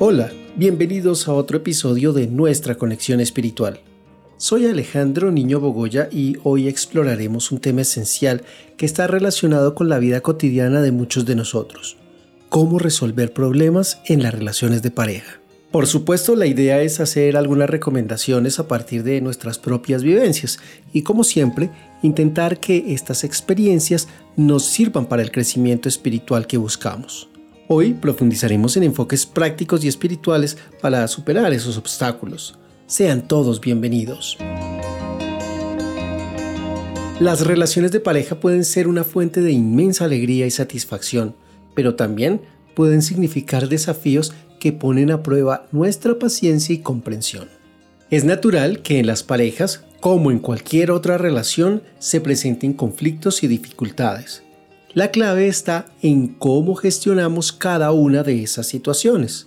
Hola, bienvenidos a otro episodio de Nuestra Conexión Espiritual. Soy Alejandro Niño Bogoya y hoy exploraremos un tema esencial que está relacionado con la vida cotidiana de muchos de nosotros. Cómo resolver problemas en las relaciones de pareja. Por supuesto, la idea es hacer algunas recomendaciones a partir de nuestras propias vivencias y como siempre, intentar que estas experiencias nos sirvan para el crecimiento espiritual que buscamos. Hoy profundizaremos en enfoques prácticos y espirituales para superar esos obstáculos. Sean todos bienvenidos. Las relaciones de pareja pueden ser una fuente de inmensa alegría y satisfacción, pero también pueden significar desafíos que ponen a prueba nuestra paciencia y comprensión. Es natural que en las parejas, como en cualquier otra relación, se presenten conflictos y dificultades. La clave está en cómo gestionamos cada una de esas situaciones.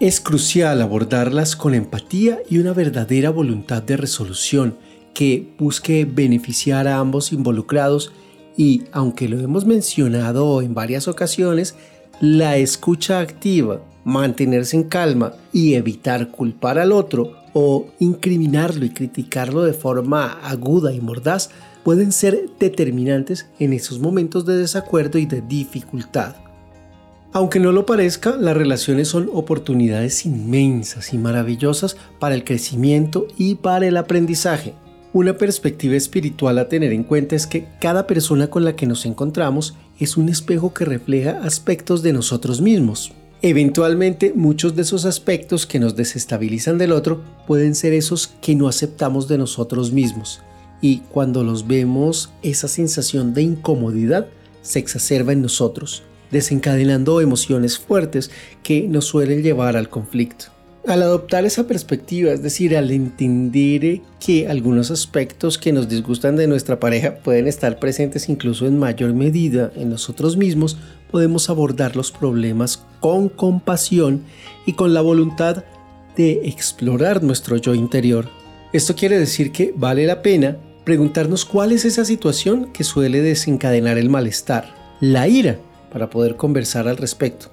Es crucial abordarlas con empatía y una verdadera voluntad de resolución que busque beneficiar a ambos involucrados y, aunque lo hemos mencionado en varias ocasiones, la escucha activa, mantenerse en calma y evitar culpar al otro o incriminarlo y criticarlo de forma aguda y mordaz pueden ser determinantes en esos momentos de desacuerdo y de dificultad. Aunque no lo parezca, las relaciones son oportunidades inmensas y maravillosas para el crecimiento y para el aprendizaje. Una perspectiva espiritual a tener en cuenta es que cada persona con la que nos encontramos es un espejo que refleja aspectos de nosotros mismos. Eventualmente muchos de esos aspectos que nos desestabilizan del otro pueden ser esos que no aceptamos de nosotros mismos y cuando los vemos esa sensación de incomodidad se exacerba en nosotros, desencadenando emociones fuertes que nos suelen llevar al conflicto. Al adoptar esa perspectiva, es decir, al entender que algunos aspectos que nos disgustan de nuestra pareja pueden estar presentes incluso en mayor medida en nosotros mismos, podemos abordar los problemas con compasión y con la voluntad de explorar nuestro yo interior. Esto quiere decir que vale la pena preguntarnos cuál es esa situación que suele desencadenar el malestar, la ira, para poder conversar al respecto,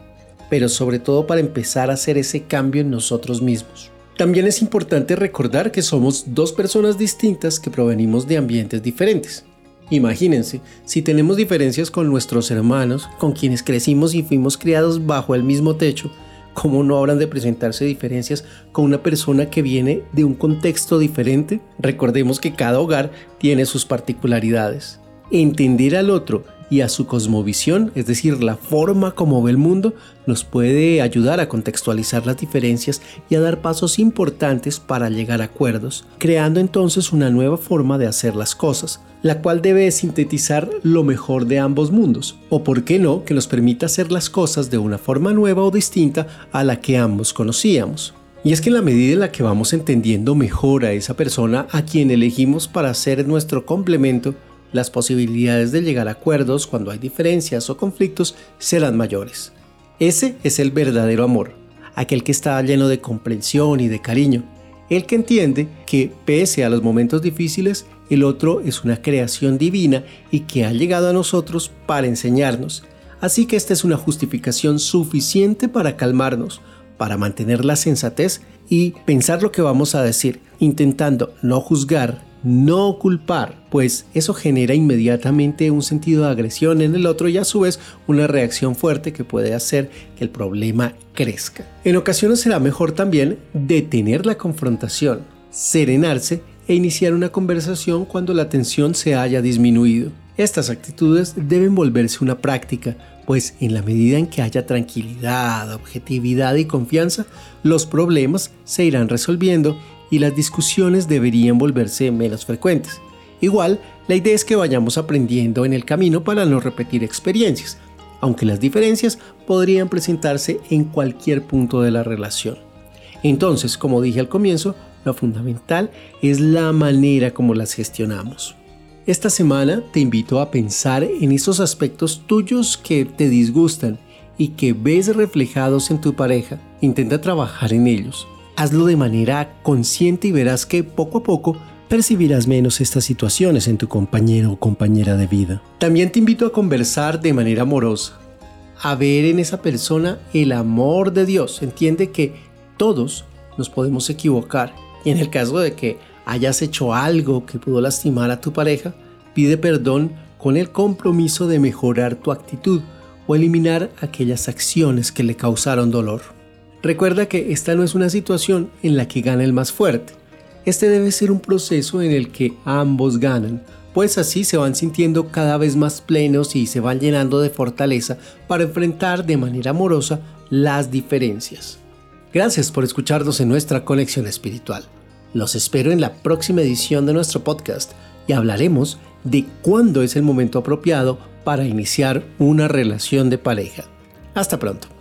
pero sobre todo para empezar a hacer ese cambio en nosotros mismos. También es importante recordar que somos dos personas distintas que provenimos de ambientes diferentes. Imagínense, si tenemos diferencias con nuestros hermanos, con quienes crecimos y fuimos criados bajo el mismo techo, ¿Cómo no habrán de presentarse diferencias con una persona que viene de un contexto diferente? Recordemos que cada hogar tiene sus particularidades. Entender al otro y a su cosmovisión, es decir, la forma como ve el mundo, nos puede ayudar a contextualizar las diferencias y a dar pasos importantes para llegar a acuerdos, creando entonces una nueva forma de hacer las cosas, la cual debe sintetizar lo mejor de ambos mundos, o por qué no, que nos permita hacer las cosas de una forma nueva o distinta a la que ambos conocíamos. Y es que en la medida en la que vamos entendiendo mejor a esa persona a quien elegimos para ser nuestro complemento, las posibilidades de llegar a acuerdos cuando hay diferencias o conflictos serán mayores. Ese es el verdadero amor, aquel que está lleno de comprensión y de cariño, el que entiende que pese a los momentos difíciles, el otro es una creación divina y que ha llegado a nosotros para enseñarnos. Así que esta es una justificación suficiente para calmarnos, para mantener la sensatez y pensar lo que vamos a decir, intentando no juzgar no culpar, pues eso genera inmediatamente un sentido de agresión en el otro y a su vez una reacción fuerte que puede hacer que el problema crezca. En ocasiones será mejor también detener la confrontación, serenarse e iniciar una conversación cuando la tensión se haya disminuido. Estas actitudes deben volverse una práctica, pues en la medida en que haya tranquilidad, objetividad y confianza, los problemas se irán resolviendo y las discusiones deberían volverse menos frecuentes. Igual, la idea es que vayamos aprendiendo en el camino para no repetir experiencias, aunque las diferencias podrían presentarse en cualquier punto de la relación. Entonces, como dije al comienzo, lo fundamental es la manera como las gestionamos. Esta semana te invito a pensar en esos aspectos tuyos que te disgustan y que ves reflejados en tu pareja. Intenta trabajar en ellos hazlo de manera consciente y verás que poco a poco percibirás menos estas situaciones en tu compañero o compañera de vida. También te invito a conversar de manera amorosa. a ver en esa persona el amor de Dios. Entiende que todos nos podemos equivocar y en el caso de que hayas hecho algo que pudo lastimar a tu pareja, pide perdón con el compromiso de mejorar tu actitud o eliminar aquellas acciones que le causaron dolor. Recuerda que esta no es una situación en la que gana el más fuerte. Este debe ser un proceso en el que ambos ganan, pues así se van sintiendo cada vez más plenos y se van llenando de fortaleza para enfrentar de manera amorosa las diferencias. Gracias por escucharnos en nuestra conexión espiritual. Los espero en la próxima edición de nuestro podcast y hablaremos de cuándo es el momento apropiado para iniciar una relación de pareja. Hasta pronto.